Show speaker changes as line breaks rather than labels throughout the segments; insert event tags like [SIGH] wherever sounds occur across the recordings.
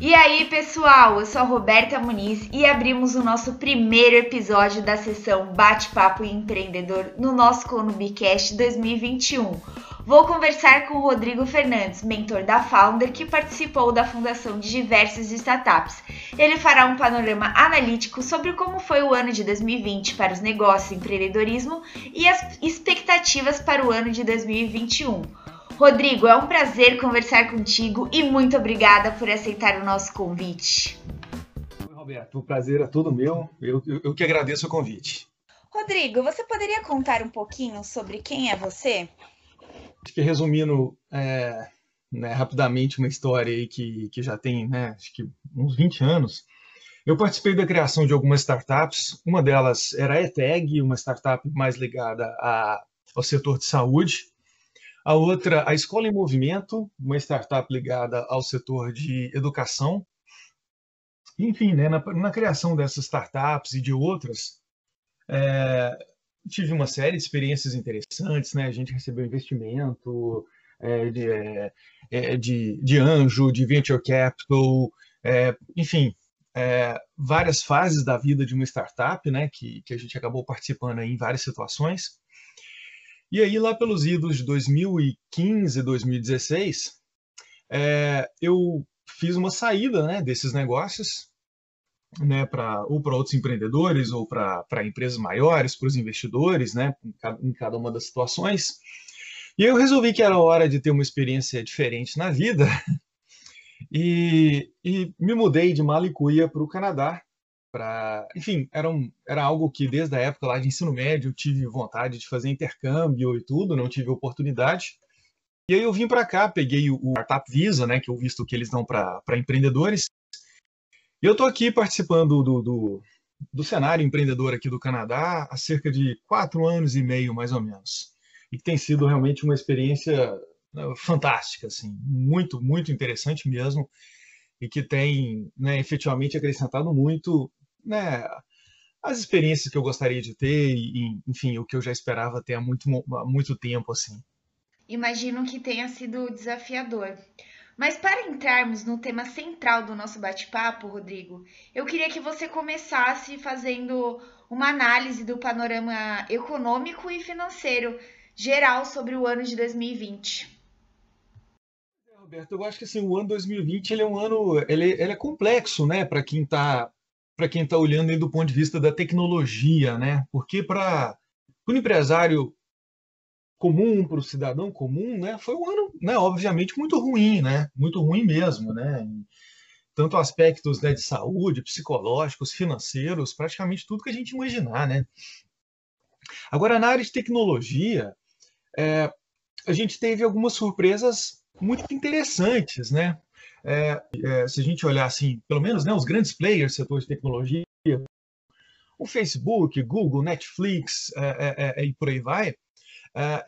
E aí, pessoal, eu sou a Roberta Muniz e abrimos o nosso primeiro episódio da sessão Bate-Papo Empreendedor no nosso Conubicast 2021. Vou conversar com o Rodrigo Fernandes, mentor da Founder, que participou da fundação de diversas startups. Ele fará um panorama analítico sobre como foi o ano de 2020 para os negócios e empreendedorismo e as expectativas para o ano de 2021. Rodrigo, é um prazer conversar contigo e muito obrigada por aceitar o nosso convite.
Oi, Roberto, o prazer é todo meu. Eu, eu, eu que agradeço o convite.
Rodrigo, você poderia contar um pouquinho sobre quem é você?
Acho que resumindo é, né, rapidamente uma história aí que, que já tem né, acho que uns 20 anos, eu participei da criação de algumas startups. Uma delas era a ETEG, uma startup mais ligada a, ao setor de saúde. A outra, a Escola em Movimento, uma startup ligada ao setor de educação. Enfim, né, na, na criação dessas startups e de outras, é, tive uma série de experiências interessantes, né? A gente recebeu investimento é, de, é, é de, de, anjo, de venture capital, é, enfim, é, várias fases da vida de uma startup, né? Que, que a gente acabou participando em várias situações. E aí, lá pelos idos de 2015, 2016, é, eu fiz uma saída né, desses negócios, né, para ou para outros empreendedores ou para empresas maiores, para os investidores, né, em cada, em cada uma das situações. E eu resolvi que era hora de ter uma experiência diferente na vida [LAUGHS] e, e me mudei de Malicuia para o Canadá para, enfim, era, um, era algo que desde a época lá de ensino médio eu tive vontade de fazer intercâmbio e tudo, não tive oportunidade. E aí eu vim para cá, peguei o, o Startup Visa, né, que eu visto que eles dão para empreendedores. E eu estou aqui participando do, do, do, cenário empreendedor aqui do Canadá há cerca de quatro anos e meio, mais ou menos. E que tem sido realmente uma experiência né, fantástica, assim, muito, muito interessante mesmo, e que tem né, efetivamente acrescentado muito né, as experiências que eu gostaria de ter e, enfim, o que eu já esperava ter há muito, há muito tempo, assim.
Imagino que tenha sido desafiador. Mas para entrarmos no tema central do nosso bate-papo, Rodrigo, eu queria que você começasse fazendo uma análise do panorama econômico e financeiro geral sobre o ano de 2020.
Roberto, eu acho que assim, o ano 2020 ele é um ano, ele, ele é complexo, né, para quem está para quem está olhando aí do ponto de vista da tecnologia, né? Porque para o empresário comum, para o cidadão comum, né, foi um ano, né, obviamente muito ruim, né? Muito ruim mesmo, né? Tanto aspectos né, de saúde, psicológicos, financeiros, praticamente tudo que a gente imaginar, né? Agora, na área de tecnologia, é, a gente teve algumas surpresas muito interessantes, né? É, é, se a gente olhar assim, pelo menos né, os grandes players do setor de tecnologia, o Facebook, Google, Netflix é, é, é, e por aí vai,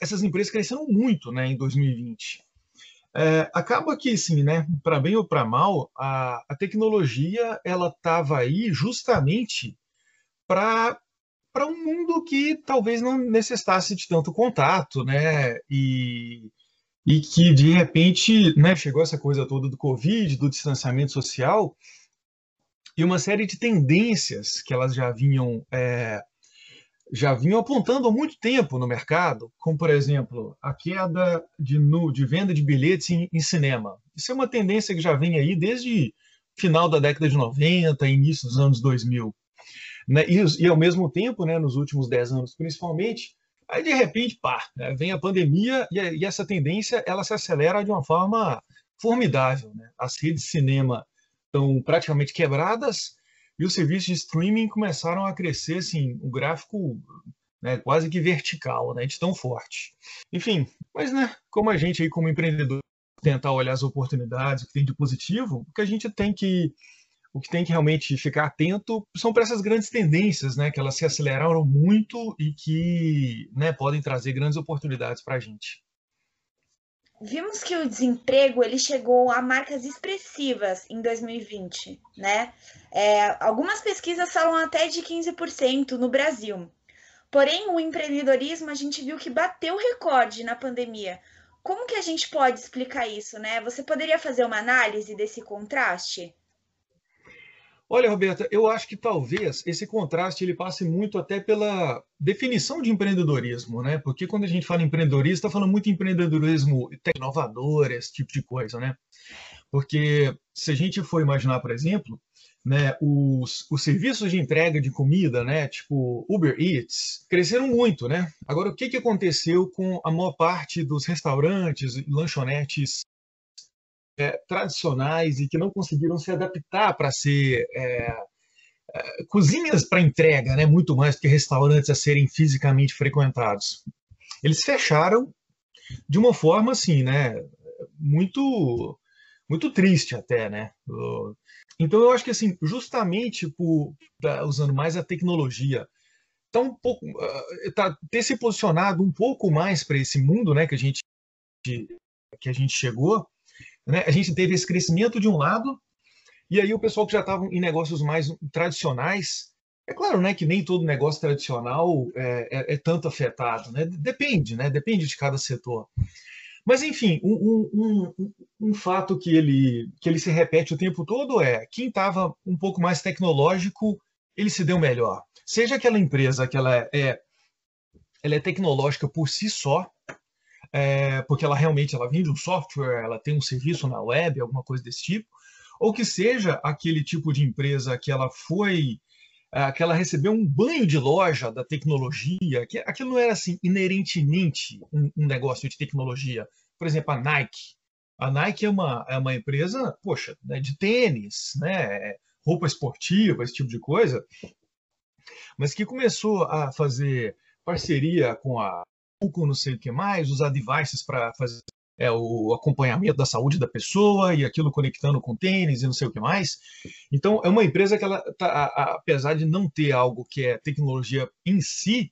essas empresas cresceram muito né, em 2020. acaba que, sim, né, para bem ou para mal, a, a tecnologia ela estava aí justamente para para um mundo que talvez não necessitasse de tanto contato, né? E, e que de repente né, chegou essa coisa toda do Covid, do distanciamento social, e uma série de tendências que elas já vinham é, já vinham apontando há muito tempo no mercado, como por exemplo a queda de, nu, de venda de bilhetes em, em, cinema. Isso é uma tendência que já vem aí desde final da década de 90, início dos anos 2000. Né? E, e ao mesmo tempo, né, nos últimos 10 anos principalmente, Aí, de repente, pá, né, vem a pandemia e, e, essa tendência ela se acelera de uma forma formidável. Né? As redes de cinema estão praticamente quebradas e os serviços de streaming começaram a crescer, assim, o um gráfico né, quase que vertical, né, de tão forte. Enfim, mas né, como a gente aí como empreendedor tentar olhar as oportunidades, o que tem de positivo, o que a gente tem que o que tem que realmente ficar atento são para essas grandes tendências, né, que elas se aceleraram muito e que né, podem trazer grandes oportunidades para a gente.
Vimos que o desemprego ele chegou a marcas expressivas em 2020, né? É, algumas pesquisas falam até de 15% no Brasil. Porém, o empreendedorismo a gente viu que bateu recorde na pandemia. Como que a gente pode explicar isso, né? Você poderia fazer uma análise desse contraste?
Olha, Roberta, eu acho que talvez esse contraste ele passe muito até pela definição de empreendedorismo, né? Porque quando a gente fala em empreendedorismo, está falando muito em empreendedorismo inovador, esse tipo de coisa, né? Porque se a gente for imaginar, por exemplo, né, os, os serviços de entrega de comida, né, tipo Uber Eats, cresceram muito, né? Agora, o que, que aconteceu com a maior parte dos restaurantes lanchonetes é, tradicionais e que não conseguiram se adaptar para ser é, é, cozinhas para entrega, né? muito mais do que restaurantes a serem fisicamente frequentados. Eles fecharam de uma forma assim, né? muito muito triste até, né? Então eu acho que assim, justamente por usando mais a tecnologia, tá um pouco ah, tá ter se posicionado um pouco mais para esse mundo, né, que a gente que a gente chegou, né? A gente teve esse crescimento de um lado, e aí o pessoal que já estava em negócios mais tradicionais, é claro né, que nem todo negócio tradicional é, é, é tanto afetado, né? depende, né? depende de cada setor. Mas, enfim, um, um, um, um, fato que ele, que ele se repete o tempo todo é quem estava um pouco mais tecnológico, ele se deu melhor. Seja aquela empresa que ela é, ela é tecnológica por si só, é, porque ela realmente ela vende um software, ela tem um serviço na web, alguma coisa desse tipo, ou que seja aquele tipo de empresa que ela foi, é, que ela recebeu um banho de loja da tecnologia, que aquilo não era assim inerentemente um, um negócio de tecnologia. Por exemplo, a Nike. A Nike é uma, é uma empresa, poxa, né, de tênis, né, roupa esportiva, esse tipo de coisa, mas que começou a fazer parceria com a não sei o que mais, usar devices para fazer é, o acompanhamento da saúde da pessoa e aquilo conectando com tênis e não sei o que mais. Então, é uma empresa que ela, tá, apesar de não ter algo que é tecnologia em si,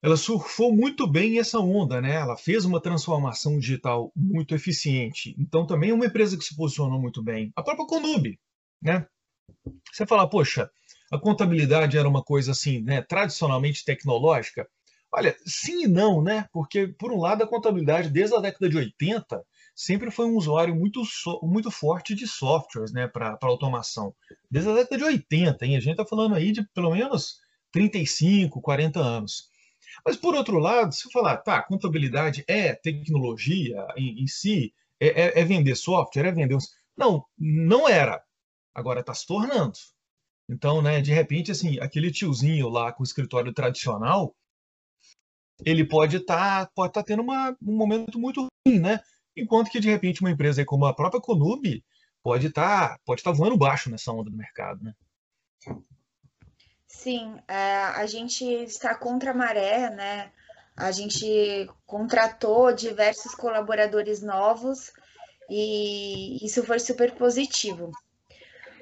ela surfou muito bem essa onda, né? Ela fez uma transformação digital muito eficiente. Então, também é uma empresa que se posicionou muito bem. A própria Conub, né? Você fala, poxa, a contabilidade era uma coisa assim, né, tradicionalmente tecnológica. Olha, sim e não, né? Porque, por um lado, a contabilidade, desde a década de 80, sempre foi um usuário muito, so, muito forte de softwares né, para automação. Desde a década de 80, hein? a gente está falando aí de pelo menos 35, 40 anos. Mas, por outro lado, se eu falar, tá, contabilidade é tecnologia em, em si, é, é, é, vender software, é vender. Não, não era. Agora está se tornando. Então, né, de repente, assim, aquele tiozinho lá com o escritório tradicional, ele pode estar tá, pode tá tendo uma, um momento muito ruim, né? Enquanto que, de repente, uma empresa como a própria Conub pode estar tá, pode tá voando baixo nessa onda do mercado, né?
Sim, é, a gente está contra a maré, né? A gente contratou diversos colaboradores novos e isso foi super positivo.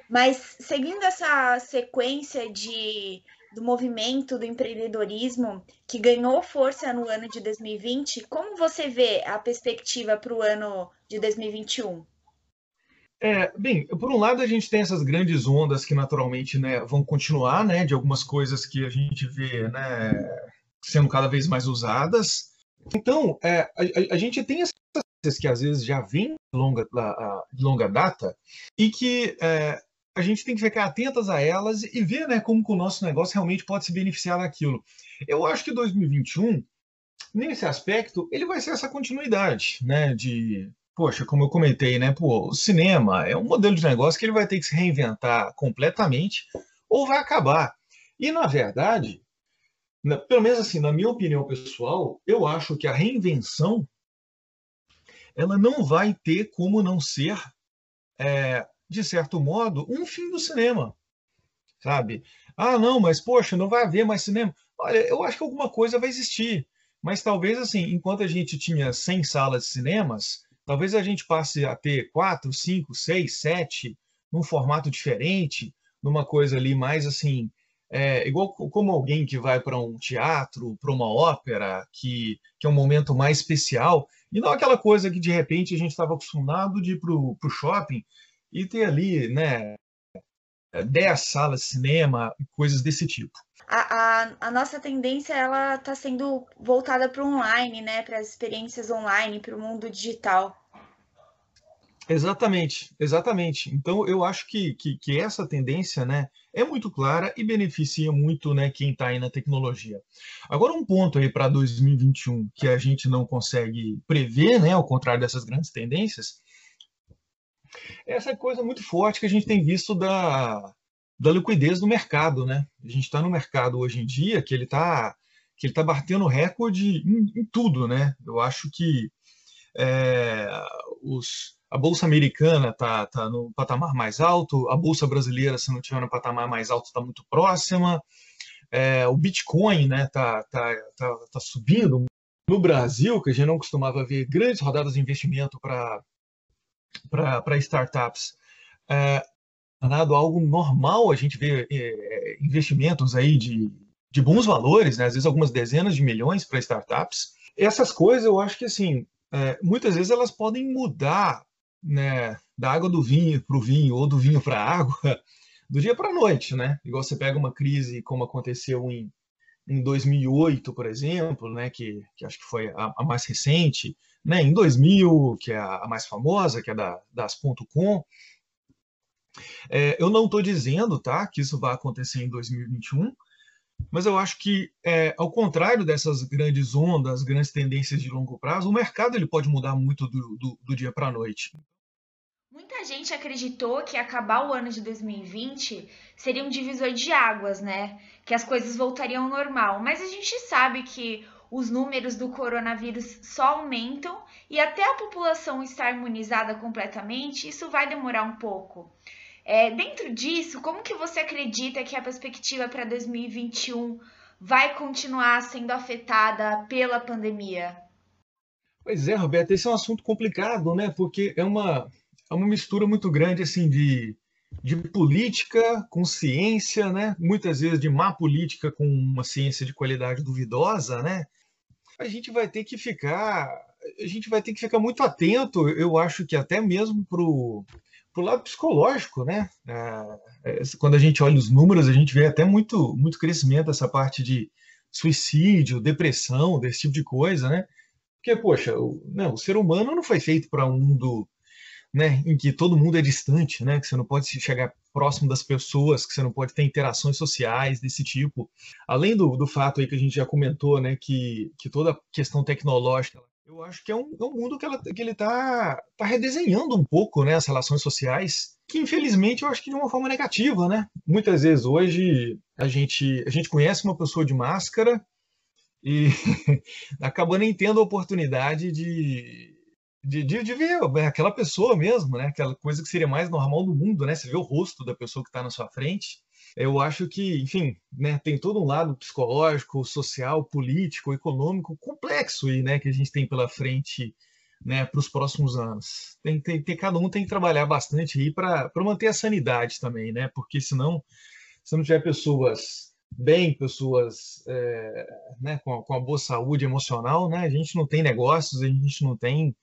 Mas seguindo essa sequência de do movimento do empreendedorismo que ganhou força no ano de 2020, como você vê a perspectiva para o ano de 2021?
É, bem, por um lado a gente tem essas grandes ondas que naturalmente né, vão continuar, né, de algumas coisas que a gente vê né, sendo cada vez mais usadas. Então, é, a, a, gente tem essas que às vezes já vêm de longa, longa data e que é, a gente tem que ficar atentas a elas e ver né, como que o nosso negócio realmente pode se beneficiar daquilo. Eu acho que 2021, nesse aspecto, ele vai ser essa continuidade, né? De, poxa, como eu comentei, né? Pô, o cinema é um modelo de negócio que ele vai ter que se reinventar completamente ou vai acabar. E, na verdade, pelo menos assim, na minha opinião pessoal, eu acho que a reinvenção ela não vai ter como não ser é, de certo modo, um fim do cinema. Sabe? Ah, não, mas poxa, não vai haver mais cinema. Olha, eu acho que alguma coisa vai existir. Mas talvez, assim, enquanto a gente tinha 100 salas de cinemas, talvez a gente passe a ter 4, 5, 6, 7, num formato diferente, numa coisa ali mais assim, é, igual como alguém que vai para um teatro, para uma ópera, que, que é um momento mais especial, e não aquela coisa que de repente a gente estava acostumado de ir para o shopping e ter ali, né, 10 salas de cinema, coisas desse tipo.
A, a, a nossa tendência ela está sendo voltada para o online, né, para as experiências online, para o mundo digital.
Exatamente, exatamente. Então eu acho que, que, que, essa tendência né, é muito clara e beneficia muito né, quem está aí na tecnologia. Agora, um ponto aí para 2021 que a gente não consegue prever, né, ao contrário dessas grandes tendências, essa coisa muito forte que a gente tem visto da, da liquidez do mercado. Né? A gente está no mercado hoje em dia que ele está que ele tá batendo recorde em, em, tudo. Né? Eu acho que é, os a bolsa americana está tá no patamar mais alto, a bolsa brasileira, se não tiver no patamar mais alto, está muito próxima. É, o Bitcoin né, tá, tá, tá, tá subindo. No Brasil, que a gente não costumava ver grandes rodadas de investimento para startups, é, tornado algo normal a gente ver é, investimentos aí de, de bons valores, né, às vezes algumas dezenas de milhões para startups. Essas coisas eu acho que assim, é, muitas vezes elas podem mudar né, da água do vinho para o vinho ou do vinho para a água [LAUGHS] do dia para a noite, né? Igual você pega uma crise como aconteceu em, em 2008, por exemplo, né, que, que acho que foi a, a mais recente, né, em 2000, que é a, a mais famosa, que é da, das.com. É, eu não estou dizendo tá, que isso vai acontecer em 2021, mas eu acho que, é, ao contrário dessas grandes ondas, grandes tendências de longo prazo, o mercado ele pode mudar muito do, do, do dia para a noite.
Gente acreditou que acabar o ano de 2020 seria um divisor de águas, né? Que as coisas voltariam ao normal. Mas a gente sabe que os números do coronavírus só aumentam e até a população estar imunizada completamente, isso vai demorar um pouco. É, dentro disso, como que você acredita que a perspectiva para 2021 vai continuar sendo afetada pela pandemia?
Pois é, Roberto, esse é um assunto complicado, né? Porque é uma é uma mistura muito grande assim de, de política com ciência, né? Muitas vezes de má política com uma ciência de qualidade duvidosa, né? A gente vai ter que ficar, a gente vai ter que ficar muito atento. Eu acho que até mesmo pro pro lado psicológico, né? É, é quando a gente olha os números, a gente vê até muito muito crescimento dessa parte de suicídio, depressão, desse tipo de coisa, né? Porque, poxa, o, não, o ser humano não foi feito para um mundo né, em que todo mundo é distante, né, que você não pode chegar próximo das pessoas, que você não pode ter interações sociais desse tipo. Além do, do fato aí que a gente já comentou, né, que, que toda a questão tecnológica, eu acho que é um, é um mundo que, ela, que ele está tá redesenhando um pouco, né, as relações sociais, que infelizmente eu acho que de uma forma negativa, né. Muitas vezes hoje a gente, a gente conhece uma pessoa de máscara e [LAUGHS] acaba nem tendo a oportunidade de, de, de, de, ver aquela pessoa mesmo, né? Aquela coisa que seria mais normal do mundo, né? Você vê o rosto da pessoa que está na sua frente. Eu acho que, enfim, né, tem todo um lado psicológico, social, político, econômico complexo aí, né? Que a gente tem pela frente, né? Para os próximos anos. Tem, tem, tem, cada um tem que trabalhar bastante aí para manter a sanidade também, né? Porque senão, se não tiver pessoas bem, pessoas é, né, com, a, com a boa saúde emocional, né? A gente não tem negócios, a gente não tem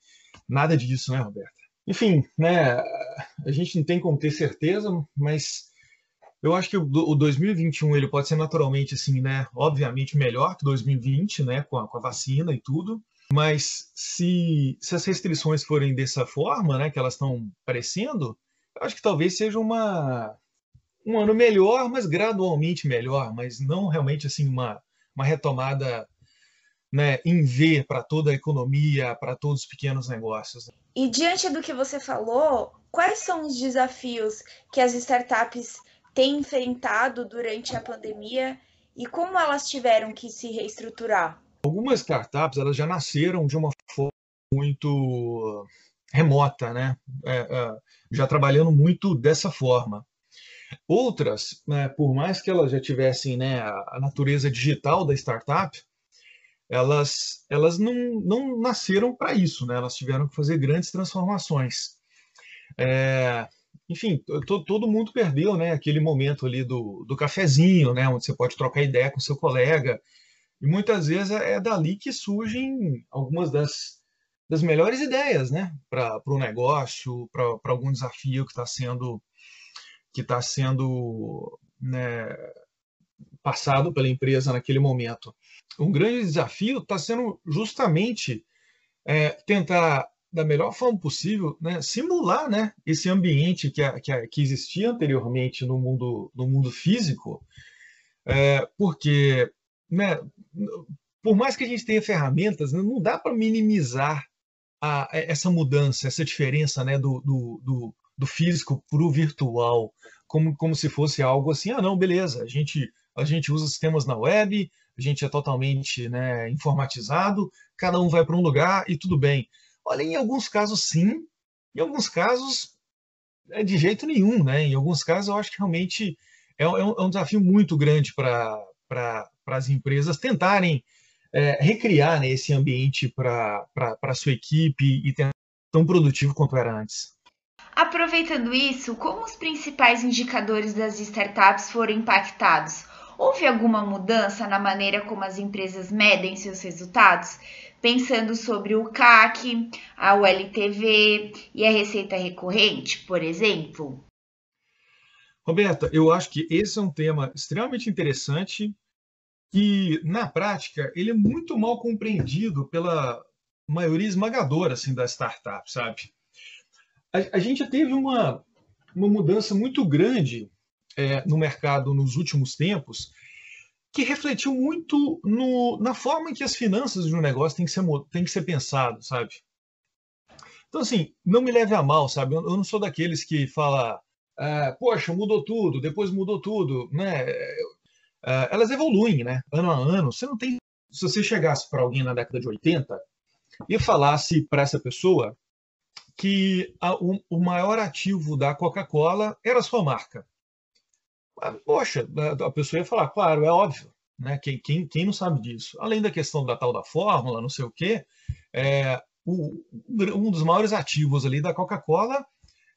nada disso, né, Roberta? Enfim, né, a gente não tem como ter certeza, mas eu acho que o 2021 ele pode ser naturalmente assim, né, obviamente melhor que 2020, né, com a, com a vacina e tudo. Mas se, se as restrições forem dessa forma, né, que elas estão parecendo, eu acho que talvez seja uma um ano melhor, mas gradualmente melhor, mas não realmente assim uma, uma retomada né, em V para toda a economia, para todos os pequenos negócios.
E diante do que você falou, quais são os desafios que as startups têm enfrentado durante a pandemia e como elas tiveram que se reestruturar?
Algumas startups elas já nasceram de uma forma muito remota, né? É, é, já trabalhando muito dessa forma. Outras, né, por mais que elas já tivessem né, a natureza digital da startup, elas, elas não, não nasceram para isso, né? elas tiveram que fazer grandes transformações. É, enfim, to, todo mundo perdeu né, aquele momento ali do, do cafezinho, né, onde você pode trocar ideia com seu colega, e muitas vezes é, é dali que surgem algumas das, das melhores ideias né, para o negócio, para algum desafio que está sendo, que tá sendo né, passado pela empresa naquele momento. Um grande desafio está sendo justamente é, tentar da melhor forma possível, né, simular né, esse ambiente que, que, que existia anteriormente no mundo, no mundo físico, é, porque né, por mais que a gente tenha ferramentas, né, não dá para minimizar a, essa mudança, essa diferença né, do, do, do, do físico para o virtual, como, como se fosse algo assim, ah, não, beleza, a gente, a gente usa sistemas na web, a gente é totalmente né, informatizado, cada um vai para um lugar e tudo bem. Olha, em alguns casos sim, em alguns casos é de jeito nenhum, né? Em alguns casos eu acho que realmente é, um, é um é desafio muito grande para as empresas tentarem é, recriar né, esse ambiente para a sua equipe e ter tão produtivo quanto era antes.
Aproveitando isso, como os principais indicadores das startups foram impactados? Houve alguma mudança na maneira como as empresas medem seus resultados? Pensando sobre o CAC, a ULTV e a receita recorrente, por exemplo?
Roberta, eu acho que esse é um tema extremamente interessante que, na prática, ele é muito mal compreendido pela maioria esmagadora assim, das startups, sabe? A, a gente teve uma, uma mudança muito grande é, no mercado nos últimos tempos que refletiu muito no, na forma em que as finanças de um negócio têm que ser, têm que ser pensado, sabe? Então, assim, não me leve a mal, sabe? Eu, eu não sou daqueles que fala, ah, poxa, mudou tudo, depois mudou tudo, né? uh, elas evoluem, né? Ano a ano. Você não tem. Se você chegasse para alguém na década de 80 e falasse para essa pessoa que a, o, o, maior ativo da Coca-Cola era a sua marca. Ah, poxa, a pessoa ia falar, claro, é óbvio. Né? Quem, quem, quem não sabe disso? Além da questão da tal da fórmula, não sei o quê, é, o, um dos maiores ativos ali da Coca-Cola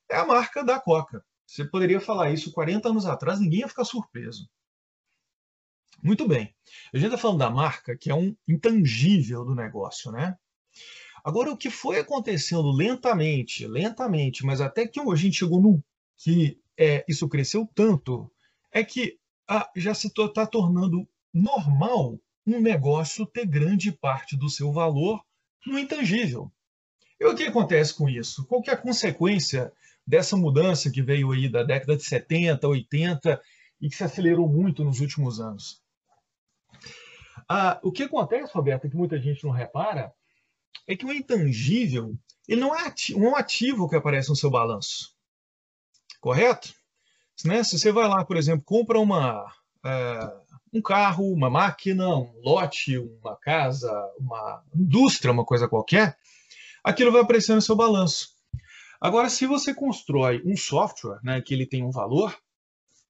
é a marca da Coca. Você poderia falar isso 40 anos atrás, ninguém ia ficar surpreso. Muito bem. A gente está falando da marca, que é um intangível do negócio, né? Agora, o que foi acontecendo lentamente, lentamente, mas até que a gente chegou no que é, isso cresceu tanto, é que ah, já se está tornando normal um negócio ter grande parte do seu valor no intangível. E o que acontece com isso? Qual que é a consequência dessa mudança que veio aí da década de 70, 80 e que se acelerou muito nos últimos anos? Ah, o que acontece, Roberto, que muita gente não repara, é que o intangível ele não é um ativo que aparece no seu balanço. Correto? Né? Se você vai lá, por exemplo, compra uma, uh, um carro, uma máquina, um lote, uma casa, uma indústria, uma coisa qualquer, aquilo vai aparecer no seu balanço. Agora, se você constrói um software né, que ele tem um valor,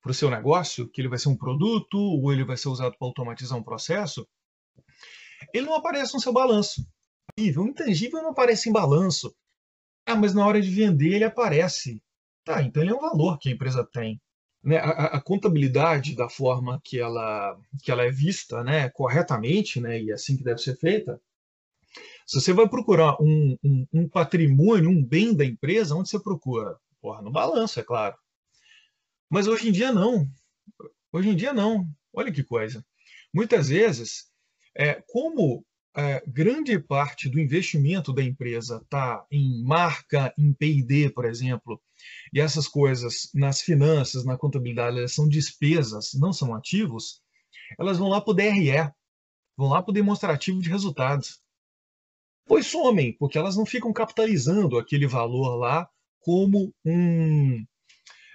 para o seu negócio, que ele vai ser um produto ou ele vai ser usado para automatizar um processo, ele não aparece no seu balanço. O intangível não aparece em balanço. Ah, mas na hora de vender ele aparece. Tá, então ele é um valor que a empresa tem. Né? A, a, contabilidade da forma que ela, que ela é vista né, corretamente, né, e é assim que deve ser feita, se você vai procurar um, um, um patrimônio, um bem da empresa, onde você procura? Porra, no balanço, é claro. Mas hoje em dia não. Hoje em dia não. Olha que coisa. Muitas vezes, é, como é, grande parte do investimento da empresa está em marca, em P&D, por exemplo, e essas coisas nas finanças, na contabilidade, elas são despesas, não são ativos, elas vão lá para o DRE, vão lá para o demonstrativo de resultados. Pois somem, porque elas não ficam capitalizando aquele valor lá como um,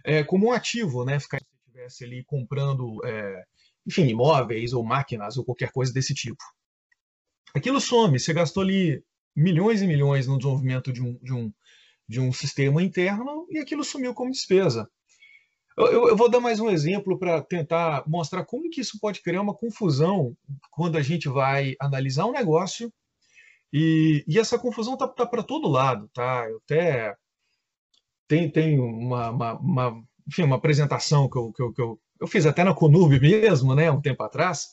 é, como um ativo, né? Ficar se estivesse ali comprando, é, enfim, imóveis ou máquinas ou qualquer coisa desse tipo. Aquilo some, você gastou ali milhões e milhões no desenvolvimento de um, de um, de um sistema interno e aquilo sumiu como despesa. Eu, eu vou dar mais um exemplo para tentar mostrar como que isso pode criar uma confusão quando a gente vai analisar um negócio e, e essa confusão tá, tá para todo lado, tá? Eu até tem, tem uma, uma, uma, enfim, uma apresentação que eu, que, eu, que eu, eu fiz até na Conurb mesmo, né, um tempo atrás,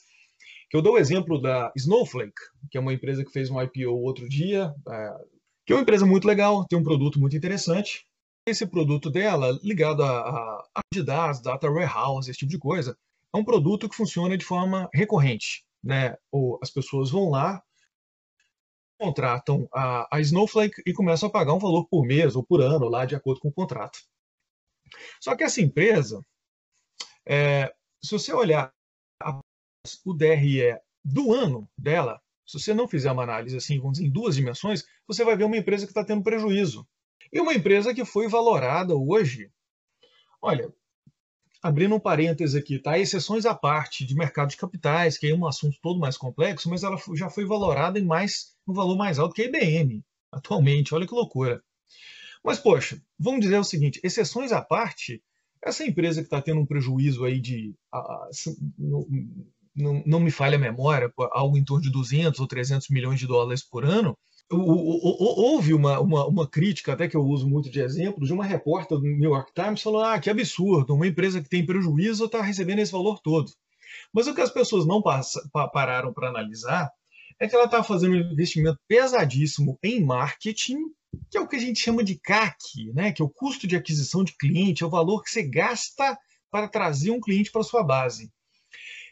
que eu dou o exemplo da Snowflake, que é uma empresa que fez um IPO outro dia, é, que é uma empresa muito legal, tem um produto muito interessante. Esse produto dela, ligado a, a dados, data warehouse, esse tipo de coisa, é um produto que funciona de forma recorrente. Né? Ou as pessoas vão lá, contratam a, a Snowflake e começam a pagar um valor por mês ou por ano, lá de acordo com o contrato. Só que essa empresa, é, se você olhar o DRE do ano dela, se você não fizer uma análise assim, vamos dizer, em duas dimensões, você vai ver uma empresa que está tendo prejuízo. E uma empresa que foi valorada hoje. Olha, abrindo um parêntese aqui, tá? Exceções à parte de mercado de capitais, que é um assunto todo mais complexo, mas ela já foi valorada em mais um valor mais alto que a IBM atualmente. Olha que loucura. Mas, poxa, vamos dizer o seguinte: exceções à parte, essa empresa que está tendo um prejuízo aí de. não, não, não me falha a memória, algo em torno de 200 ou 300 milhões de dólares por ano, houve uma, uma, uma, crítica, até que eu uso muito de exemplo, de uma repórter do New York Times falando: ah, que absurdo, uma empresa que tem prejuízo está recebendo esse valor todo. Mas o que as pessoas não passa, pararam para analisar é que ela está fazendo um investimento pesadíssimo em marketing, que é o que a gente chama de CAC, né? que é o custo de aquisição de cliente, é o valor que você gasta para trazer um cliente para sua base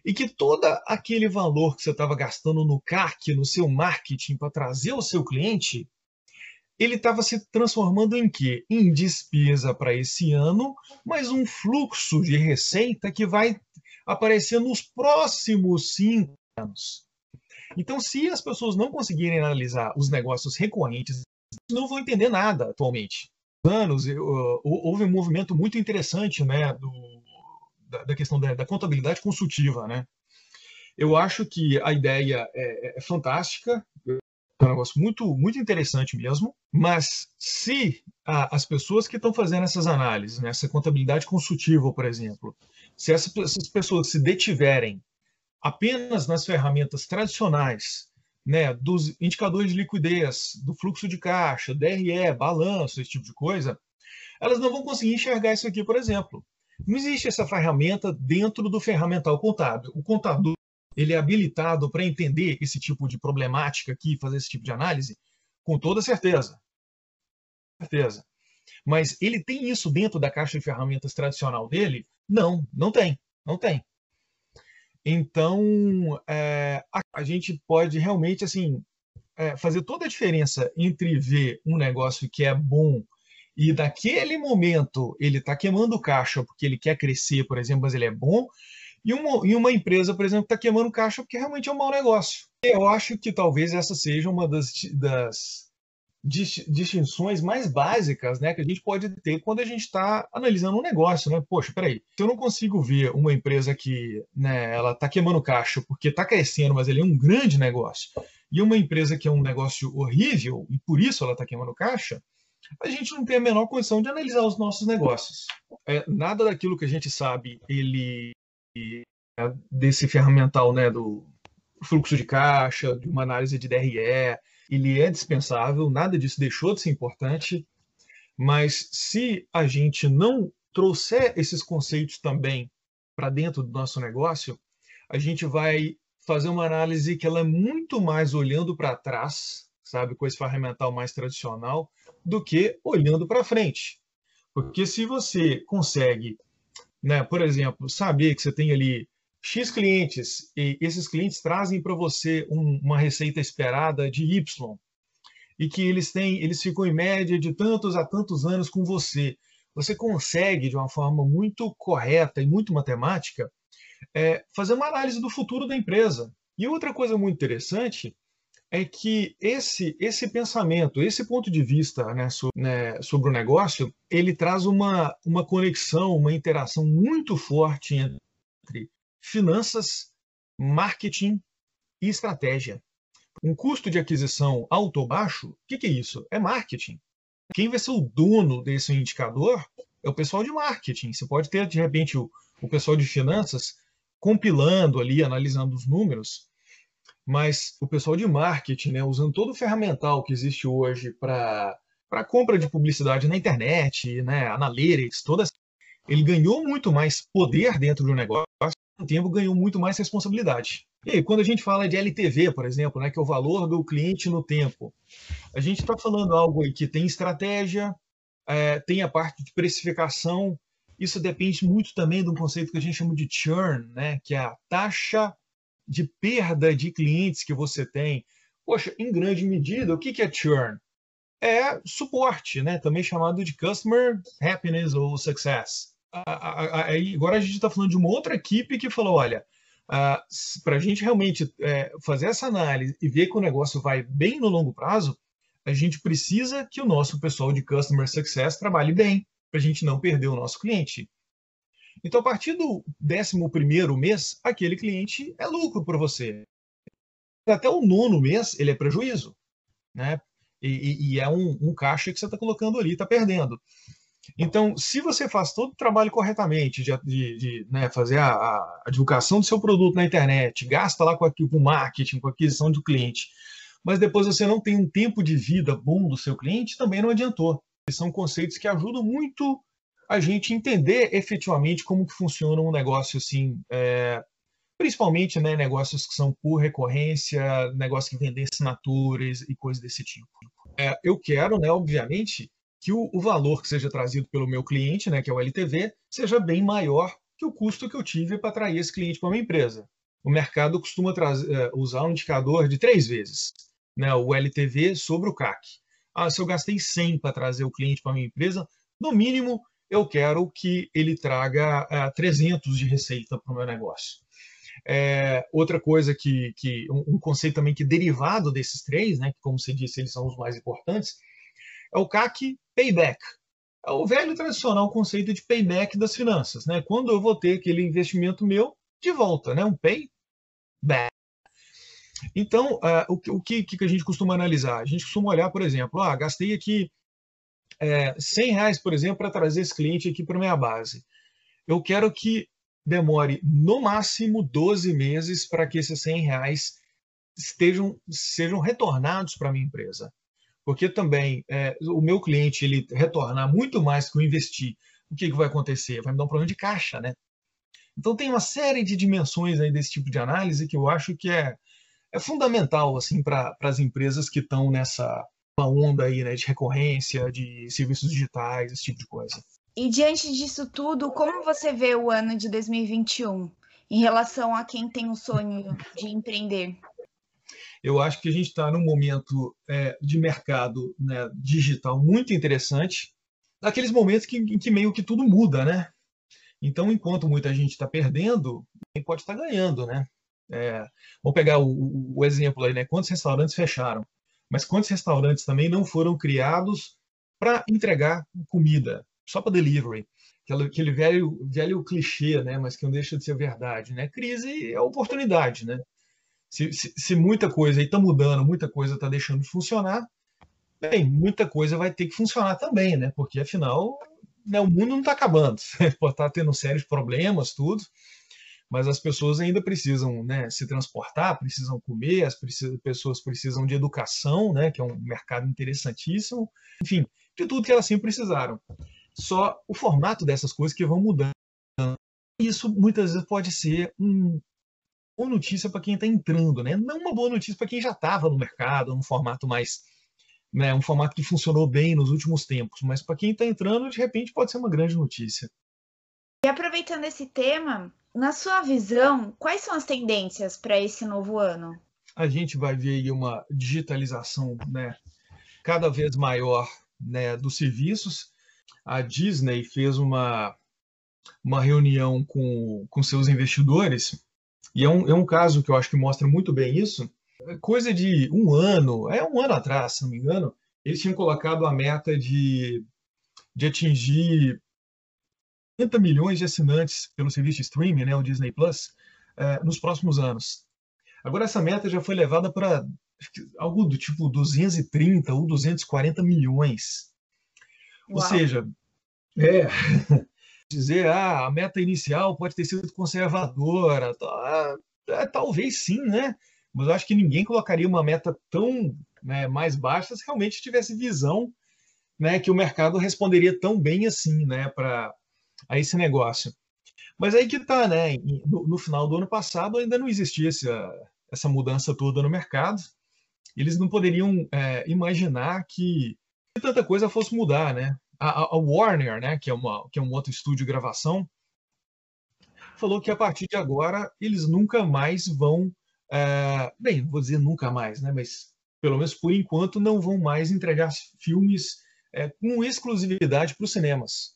e que todo aquele valor que você estava gastando no CAC, no seu marketing para trazer o seu cliente, ele estava se transformando em quê? Em despesa para esse ano, mas um fluxo de receita que vai aparecer nos próximos cinco anos. Então, se as pessoas não conseguirem analisar os negócios recorrentes, não vão entender nada atualmente. Anos houve um movimento muito interessante, né, do, da, da questão da, da, contabilidade consultiva, né? Eu acho que a ideia é, é fantástica, é um negócio muito, muito interessante mesmo, mas se a, as pessoas que estão fazendo essas análises, né, essa contabilidade consultiva, por exemplo, se essas, essas pessoas se detiverem apenas nas ferramentas tradicionais, né, dos indicadores de liquidez, do fluxo de caixa, DRE, balanço, esse tipo de coisa, elas não vão conseguir enxergar isso aqui, por exemplo. Não existe essa ferramenta dentro do ferramental contábil. O contador ele é habilitado para entender esse tipo de problemática aqui, fazer esse tipo de análise? Com toda certeza. certeza. Mas ele tem isso dentro da caixa de ferramentas tradicional dele? Não, não tem. Não tem. Então, é, a, a, gente pode realmente assim é, fazer toda a diferença entre ver um negócio que é bom e daquele momento ele está queimando caixa porque ele quer crescer, por exemplo, mas ele é bom, e uma, e uma empresa, por exemplo, está queimando caixa porque realmente é um mau negócio. Eu acho que talvez essa seja uma das, das distinções mais básicas né, que a gente pode ter quando a gente está analisando um negócio. Né? Poxa, peraí, se eu não consigo ver uma empresa que né, ela está queimando caixa porque está crescendo, mas ele é um grande negócio, e uma empresa que é um negócio horrível e por isso ela está queimando caixa, a gente não tem a menor condição de analisar os nossos negócios. É, nada daquilo que a gente sabe, ele é, desse ferramental, né, do fluxo de caixa, de uma análise de DRE, ele é dispensável, nada disso deixou de ser importante, mas se a gente não trouxer esses conceitos também para dentro do nosso negócio, a gente vai fazer uma análise que ela é muito mais olhando para trás, sabe, com esse ferramental mais tradicional, do que olhando para frente. Porque se você consegue, né, por exemplo, saber que você tem ali X clientes e esses clientes trazem para você um, uma receita esperada de Y e que eles têm, eles ficam em média de tantos a tantos anos com você, você consegue de uma forma muito correta e muito matemática é, fazer uma análise do futuro da empresa. E outra coisa muito interessante é que esse esse pensamento, esse ponto de vista né, sobre, né, sobre o negócio, ele traz uma, uma conexão, uma interação muito forte entre finanças, marketing e estratégia. Um custo de aquisição alto ou baixo, o que, que é isso? É marketing. Quem vai ser o dono desse indicador é o pessoal de marketing. Você pode ter, de repente, o, o pessoal de finanças compilando ali, analisando os números, mas o pessoal de marketing, né, usando todo o ferramental que existe hoje para para compra de publicidade na internet, né, analytics, todas, ele ganhou muito mais poder dentro do negócio, ao tempo ganhou muito mais responsabilidade. E aí, quando a gente fala de LTV, por exemplo, né, que é o valor do cliente no tempo, a gente está falando algo aí que tem estratégia, é, tem a parte de precificação, isso depende muito também de um conceito que a gente chama de churn, né, que é a taxa de perda de clientes que você tem. Poxa, em grande medida, o que é churn? É suporte, né? também chamado de Customer Happiness ou Success. Agora a gente está falando de uma outra equipe que falou: olha, para a gente realmente é, fazer essa análise e ver que o negócio vai bem no longo prazo, a gente precisa que o nosso pessoal de Customer Success trabalhe bem, para a gente não perder o nosso cliente. Então, a partir do 11 mês, aquele cliente é lucro para você. Até o nono mês, ele é prejuízo. Né? E, e é um, um, caixa que você está colocando ali, está perdendo. Então, se você faz todo o trabalho corretamente, de, de, de né, fazer a, a, divulgação do seu produto na internet, gasta lá com, com marketing, com aquisição do cliente, mas depois você não tem um tempo de vida bom do seu cliente, também não adiantou. São conceitos que ajudam muito a gente entender efetivamente como que funciona um negócio assim, é, principalmente né, negócios que são por recorrência, negócios que vendem assinaturas e coisas desse tipo. É, eu quero, né, obviamente, que o, o, valor que seja trazido pelo meu cliente, né, que é o LTV, seja bem maior que o custo que eu tive para atrair esse cliente para uma empresa. O mercado costuma trazer, é, usar um indicador de três vezes, né, o LTV sobre o CAC. Ah, se eu gastei 100 para trazer o cliente para minha empresa, no mínimo eu quero que ele traga uh, é, 300 de receita para o meu negócio. É, outra coisa que, que um, um, conceito também que derivado desses três, né, que como você disse, eles são os mais importantes, é o CAC Payback. É o velho tradicional conceito de payback das finanças, né? Quando eu vou ter aquele investimento meu de volta, né? Um payback. Então, uh, o, o que, que a gente costuma analisar? A gente costuma olhar, por exemplo, ah, gastei aqui é, 100 reais, por exemplo, para trazer esse cliente aqui para minha base. Eu quero que demore no máximo 12 meses para que esses 100 reais estejam, sejam retornados para a minha empresa. Porque também é, o meu cliente ele retornar muito mais que eu investir, o que, que vai acontecer? Vai me dar um problema de caixa, né? Então tem uma série de dimensões aí desse tipo de análise que eu acho que é, é fundamental assim para as empresas que estão nessa uma onda aí, né, de recorrência, de serviços digitais, esse tipo de coisa.
E diante disso tudo, como você vê o ano de 2021 em relação a quem tem o sonho de empreender?
Eu acho que a gente está num momento é, de mercado né, digital muito interessante, naqueles momentos que, em que meio que tudo muda, né? Então, enquanto muita gente está perdendo, quem pode estar tá ganhando, né? É, vamos pegar o, o, exemplo aí, né? Quantos restaurantes fecharam? Mas quantos restaurantes também não foram criados para entregar comida, só para delivery? Aquele, aquele, velho, velho clichê, né? mas que não deixa de ser verdade. Né? Crise é oportunidade. Né? Se, se, se muita coisa está mudando, muita coisa está deixando de funcionar, bem, muita coisa vai ter que funcionar também, né? porque afinal né, o mundo não está acabando. [LAUGHS] Pode estar tá tendo sérios problemas, tudo mas as pessoas ainda precisam né, se transportar, precisam comer, as pessoas precisam de educação, né, que é um mercado interessantíssimo, enfim, de tudo que elas sempre precisaram. Só o formato dessas coisas que vão mudando. Isso muitas vezes pode ser um, notícia para quem está entrando, né? não uma boa notícia para quem já estava no mercado, num formato mais. Né, um formato que funcionou bem nos últimos tempos, mas para quem está entrando, de repente pode ser uma grande notícia.
E aproveitando esse tema, na sua visão, quais são as tendências para esse novo ano?
A gente vai ver uma digitalização né, cada vez maior né, dos serviços. A Disney fez uma, uma reunião com, com seus investidores, e é um, é um caso que eu acho que mostra muito bem isso. Coisa de um ano, é um ano atrás, se não me engano, eles tinham colocado a meta de, de atingir 50 milhões de assinantes pelo serviço de streaming, né, o Disney Plus, é, nos próximos anos. Agora essa meta já foi levada para algo do tipo 230 ou 240 milhões. Uau. Ou seja, é [LAUGHS] dizer ah, a meta inicial pode ter sido conservadora, tá, é, talvez sim, né? Mas eu acho que ninguém colocaria uma meta tão né, mais baixa se realmente tivesse visão né, que o mercado responderia tão bem assim, né, para a esse negócio. Mas aí que está, né? No, no, final do ano passado ainda não existia essa, essa mudança toda no mercado. Eles não poderiam é, imaginar que tanta coisa fosse mudar, né? A, a, Warner, né, que é, uma, que é um outro estúdio de gravação, falou que a partir de agora eles nunca mais vão, é, bem, vou dizer nunca mais, né? Mas pelo menos por enquanto, não vão mais entregar filmes é, com exclusividade para os cinemas.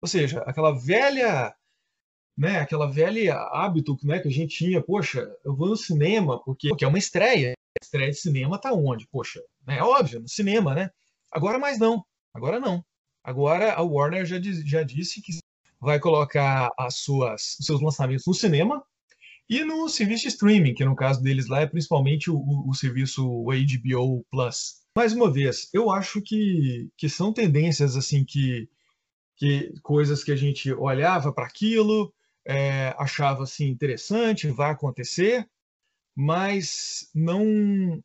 Ou seja, aquela velha, né, aquela velha hábito né, que a gente tinha, poxa, eu vou no cinema porque, porque é uma estreia. Estreia de cinema está onde? Poxa, é óbvio, no cinema, né? Agora mais não. Agora não. Agora a Warner já, já disse que vai colocar as suas, os seus lançamentos no cinema e no serviço de streaming, que no caso deles lá é principalmente o, o, o serviço HBO Plus. Mais uma vez, eu acho que, que são tendências assim que, que coisas que a gente olhava para aquilo, é, achava assim interessante, vai acontecer, mas não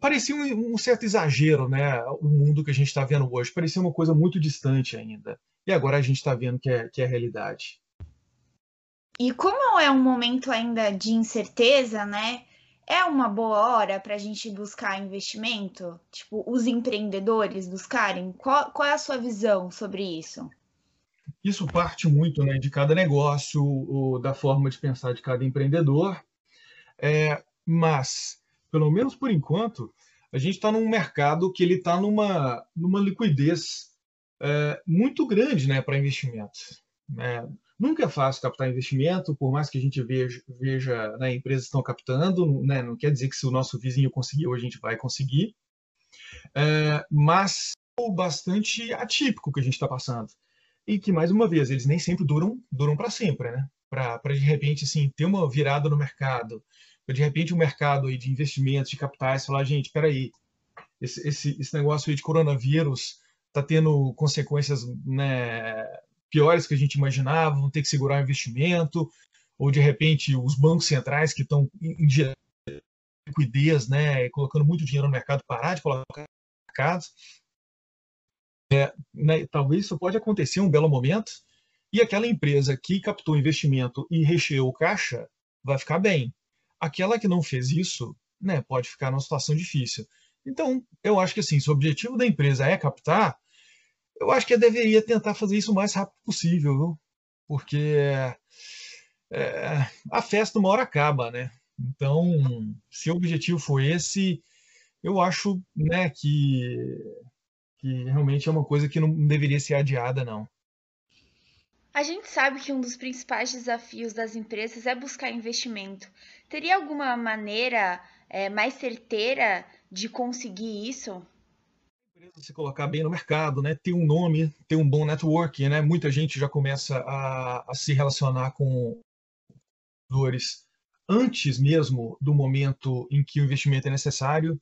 parecia um, um, certo exagero, né? O mundo que a gente está vendo hoje parecia uma coisa muito distante ainda. E agora a gente está vendo que é, que é realidade.
E como é um momento ainda de incerteza, né? É uma boa hora para a gente buscar investimento? Tipo, os empreendedores buscarem? Qual, qual é a sua visão sobre isso?
Isso parte muito né, de cada negócio, da forma de pensar de cada empreendedor. É, mas pelo menos por enquanto, a gente está num mercado que ele está numa, numa liquidez é, muito grande né, para investimentos. Né? Nunca é fácil captar investimento, por mais que a gente veja, veja né, empresas estão captando, né, não quer dizer que se o nosso vizinho conseguiu, a gente vai conseguir, é, mas é bastante atípico que a gente está passando. E que, mais uma vez, eles nem sempre duram, duram para sempre, né? Para, de repente, assim, ter uma virada no mercado, de repente o um mercado aí de investimentos, de capitais, falar, gente, espera aí, esse, esse, esse negócio aí de coronavírus está tendo consequências né, piores que a gente imaginava, vão ter que segurar o investimento, ou de repente os bancos centrais que estão em liquidez, né, colocando muito dinheiro no mercado, parar de colocar no mercado. É, né, talvez isso pode acontecer um belo momento, e aquela empresa que captou investimento e recheou o caixa vai ficar bem aquela que não fez isso, né, pode ficar numa situação difícil. Então, eu acho que assim, se o objetivo da empresa é captar, eu acho que deveria tentar fazer isso o mais rápido possível, viu? porque é, a festa uma hora acaba, né? Então, se o objetivo for esse, eu acho né, que, que realmente é uma coisa que não deveria ser adiada, não.
A gente sabe que um dos principais desafios das empresas é buscar investimento. Teria alguma maneira é, mais certeira de conseguir isso?
Se colocar bem no mercado, né? ter um nome, ter um bom network, né? Muita gente já começa a, a se relacionar com dores antes mesmo do momento em que o investimento é necessário.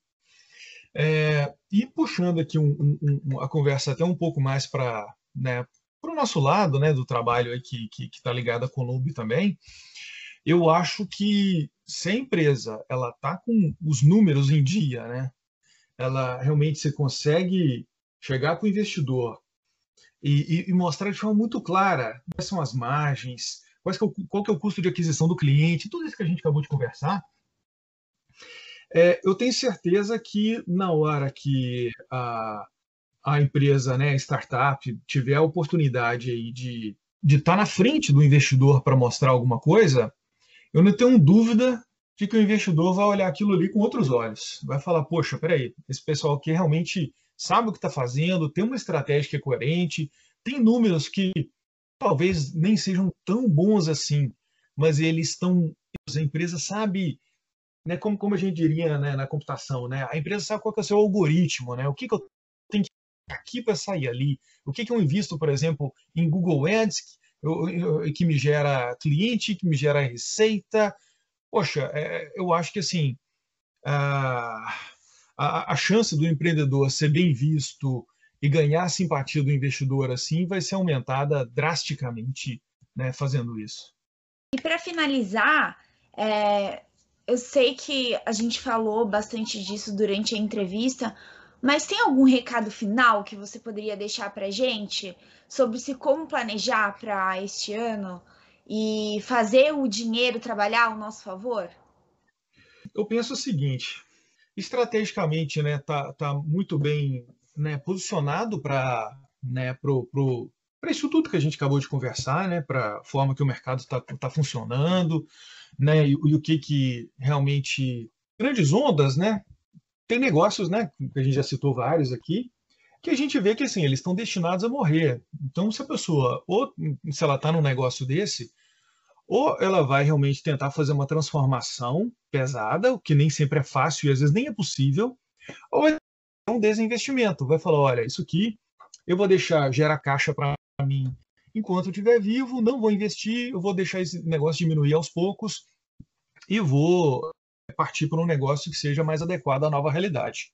É, e puxando aqui um, um, a conversa até um pouco mais para né, o nosso lado, né, do trabalho que está ligado à Columbi também, eu acho que se a empresa ela está com os números em dia, né, ela realmente se consegue chegar para o investidor e, e, mostrar de forma muito clara quais são as margens, quais que é o, qual que é o custo de aquisição do cliente, tudo isso que a gente acabou de conversar, é, eu tenho certeza que na hora que a, a empresa, né, a startup, tiver a oportunidade aí de de estar tá na frente do investidor para mostrar alguma coisa, eu não tenho dúvida de que o investidor vai olhar aquilo ali com outros olhos. Vai falar, poxa, peraí, esse pessoal aqui realmente sabe o que está fazendo, tem uma estratégia que é coerente, tem números que talvez nem sejam tão bons assim, mas eles estão. A empresa sabe, né, como, como a gente diria né, na computação, né, a empresa sabe qual é o seu algoritmo, né, o que, que eu tenho que aqui para sair ali, o que, que eu invisto, por exemplo, em Google Ads, eu, eu, que me gera cliente, que me gera receita. Poxa, é, eu acho que assim a, a, a, chance do empreendedor ser bem visto e ganhar a simpatia do investidor assim vai ser aumentada drasticamente né, fazendo isso.
E para finalizar, é, eu sei que a gente falou bastante disso durante a entrevista, mas tem algum recado final que você poderia deixar para gente sobre se como planejar para este ano e fazer o dinheiro trabalhar ao nosso favor?
Eu penso o seguinte, estrategicamente, né, tá, tá muito bem né, posicionado para né, pro, pro, isso tudo que a gente acabou de conversar, né, para a forma que o mercado está tá funcionando, né, e, e, o que que realmente grandes ondas, né, tem negócios, né, que a gente já citou vários aqui, que a gente vê que assim, eles estão destinados a morrer. Então, se a pessoa, ou se ela está num negócio desse, ou ela vai realmente tentar fazer uma transformação pesada, o que nem sempre é fácil e às vezes nem é possível, ou é um desinvestimento, vai falar, olha, isso aqui eu vou deixar gerar caixa para mim enquanto eu estiver vivo, não vou investir, eu vou deixar esse negócio diminuir aos poucos e vou partir para um negócio que seja mais adequado à nova realidade.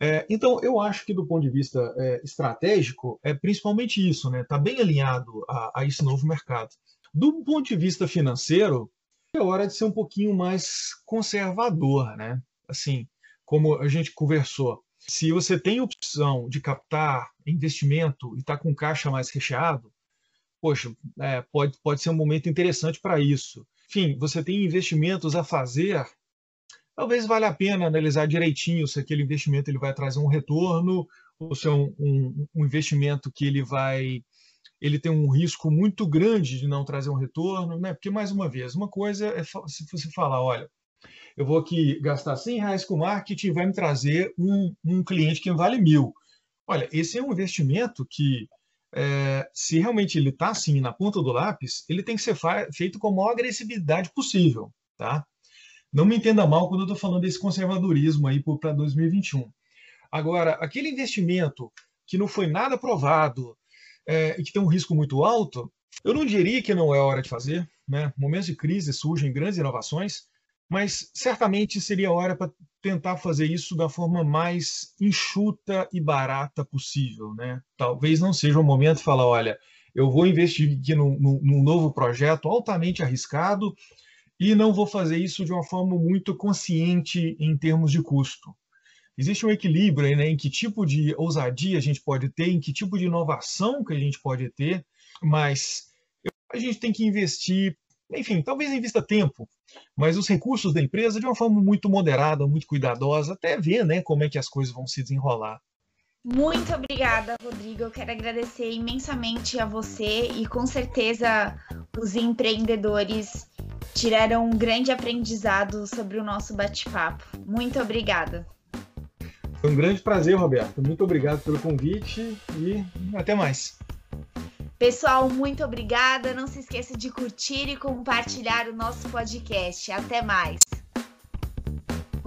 É, então, eu acho que do ponto de vista é, estratégico, é principalmente isso, né? Está bem alinhado a, a, esse novo mercado. Do ponto de vista financeiro, é hora de ser um pouquinho mais conservador, né? Assim, como a gente conversou, se você tem opção de captar investimento e está com caixa mais recheado, poxa, é, pode, pode ser um momento interessante para isso. Enfim, você tem investimentos a fazer, talvez valha a pena analisar direitinho se aquele investimento ele vai trazer um retorno ou se é um, um, um investimento que ele vai ele tem um risco muito grande de não trazer um retorno, né? Porque, mais uma vez, uma coisa é se você falar, olha, eu vou aqui gastar 100 reais com marketing e vai me trazer um, um cliente que vale mil. Olha, esse é um investimento que, é, se realmente ele está assim na ponta do lápis, ele tem que ser feito com a maior agressividade possível, tá? Não me entenda mal quando eu estou falando desse conservadorismo aí para 2021. Agora, aquele investimento que não foi nada provado é, e que tem um risco muito alto, eu não diria que não é hora de fazer. Né? Momentos de crise surgem grandes inovações, mas certamente seria hora para tentar fazer isso da forma mais enxuta e barata possível. Né? Talvez não seja o momento de falar, olha, eu vou investir aqui num, num novo projeto altamente arriscado e não vou fazer isso de uma forma muito consciente em termos de custo. Existe um equilíbrio né, em que tipo de ousadia a gente pode ter, em que tipo de inovação que a gente pode ter, mas a gente tem que investir enfim, talvez invista tempo, mas os recursos da empresa de uma forma muito moderada, muito cuidadosa, até ver né, como é que as coisas vão se desenrolar.
Muito obrigada, Rodrigo. Eu quero agradecer imensamente a você e com certeza os empreendedores tiraram um grande aprendizado sobre o nosso bate-papo. Muito obrigada.
Foi um grande prazer, Roberto. Muito obrigado pelo convite e até mais.
Pessoal, muito obrigada. Não se esqueça de curtir e compartilhar o nosso podcast. Até mais.